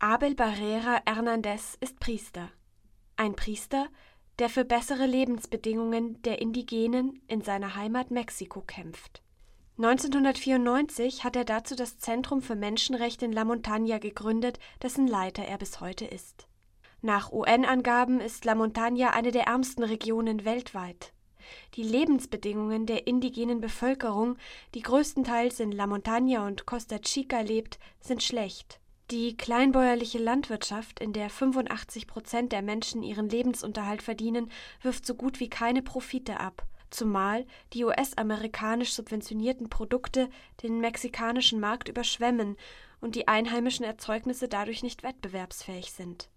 Abel Barrera Hernandez ist Priester. Ein Priester, der für bessere Lebensbedingungen der Indigenen in seiner Heimat Mexiko kämpft. 1994 hat er dazu das Zentrum für Menschenrechte in La Montaña gegründet, dessen Leiter er bis heute ist. Nach UN-Angaben ist La Montaña eine der ärmsten Regionen weltweit. Die Lebensbedingungen der indigenen Bevölkerung, die größtenteils in La Montaña und Costa Chica lebt, sind schlecht. Die kleinbäuerliche Landwirtschaft, in der 85 Prozent der Menschen ihren Lebensunterhalt verdienen, wirft so gut wie keine Profite ab zumal die US-amerikanisch subventionierten Produkte den mexikanischen Markt überschwemmen und die einheimischen Erzeugnisse dadurch nicht wettbewerbsfähig sind.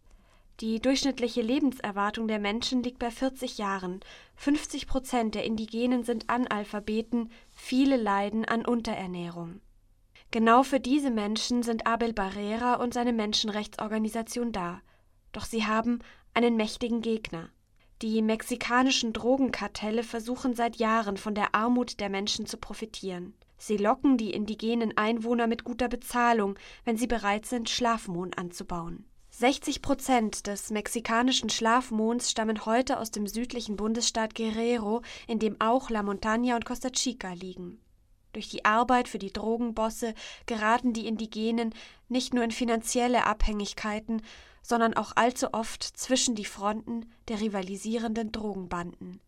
Die durchschnittliche Lebenserwartung der Menschen liegt bei 40 Jahren. 50 Prozent der Indigenen sind Analphabeten, viele leiden an Unterernährung. Genau für diese Menschen sind Abel Barrera und seine Menschenrechtsorganisation da. Doch sie haben einen mächtigen Gegner. Die mexikanischen Drogenkartelle versuchen seit Jahren von der Armut der Menschen zu profitieren. Sie locken die indigenen Einwohner mit guter Bezahlung, wenn sie bereit sind, Schlafmohn anzubauen. 60 Prozent des mexikanischen Schlafmohns stammen heute aus dem südlichen Bundesstaat Guerrero, in dem auch La Montaña und Costa Chica liegen. Durch die Arbeit für die Drogenbosse geraten die Indigenen nicht nur in finanzielle Abhängigkeiten, sondern auch allzu oft zwischen die Fronten der rivalisierenden Drogenbanden.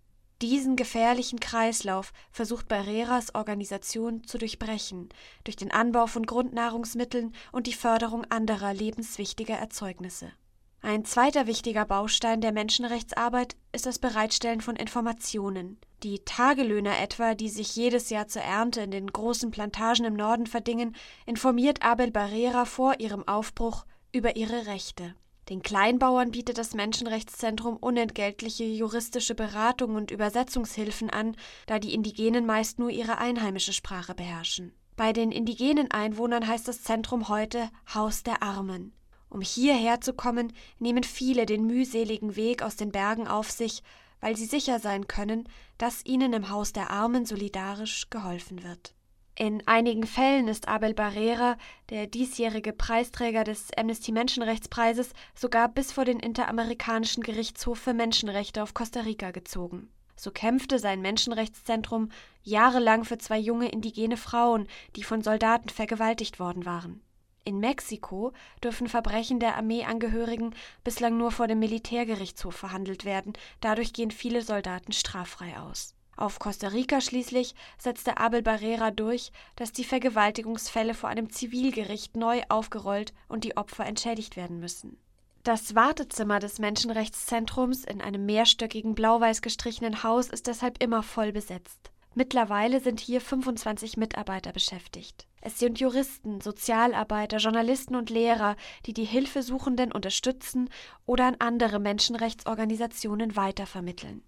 Diesen gefährlichen Kreislauf versucht Barreras Organisation zu durchbrechen, durch den Anbau von Grundnahrungsmitteln und die Förderung anderer lebenswichtiger Erzeugnisse. Ein zweiter wichtiger Baustein der Menschenrechtsarbeit ist das Bereitstellen von Informationen. Die Tagelöhner etwa, die sich jedes Jahr zur Ernte in den großen Plantagen im Norden verdingen, informiert Abel Barrera vor ihrem Aufbruch über ihre Rechte. Den Kleinbauern bietet das Menschenrechtszentrum unentgeltliche juristische Beratung und Übersetzungshilfen an, da die Indigenen meist nur ihre einheimische Sprache beherrschen. Bei den indigenen Einwohnern heißt das Zentrum heute Haus der Armen. Um hierher zu kommen, nehmen viele den mühseligen Weg aus den Bergen auf sich, weil sie sicher sein können, dass ihnen im Haus der Armen solidarisch geholfen wird. In einigen Fällen ist Abel Barrera, der diesjährige Preisträger des Amnesty Menschenrechtspreises, sogar bis vor den Interamerikanischen Gerichtshof für Menschenrechte auf Costa Rica gezogen. So kämpfte sein Menschenrechtszentrum jahrelang für zwei junge indigene Frauen, die von Soldaten vergewaltigt worden waren. In Mexiko dürfen Verbrechen der Armeeangehörigen bislang nur vor dem Militärgerichtshof verhandelt werden, dadurch gehen viele Soldaten straffrei aus. Auf Costa Rica schließlich setzte Abel Barrera durch, dass die Vergewaltigungsfälle vor einem Zivilgericht neu aufgerollt und die Opfer entschädigt werden müssen. Das Wartezimmer des Menschenrechtszentrums in einem mehrstöckigen blau-weiß gestrichenen Haus ist deshalb immer voll besetzt. Mittlerweile sind hier 25 Mitarbeiter beschäftigt. Es sind Juristen, Sozialarbeiter, Journalisten und Lehrer, die die Hilfesuchenden unterstützen oder an andere Menschenrechtsorganisationen weitervermitteln.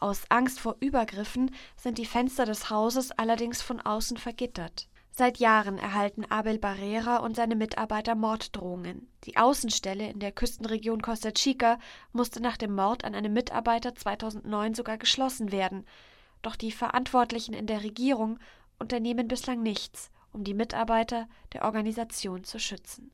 Aus Angst vor Übergriffen sind die Fenster des Hauses allerdings von außen vergittert. Seit Jahren erhalten Abel Barrera und seine Mitarbeiter Morddrohungen. Die Außenstelle in der Küstenregion Costa Chica musste nach dem Mord an einem Mitarbeiter 2009 sogar geschlossen werden. Doch die Verantwortlichen in der Regierung unternehmen bislang nichts, um die Mitarbeiter der Organisation zu schützen.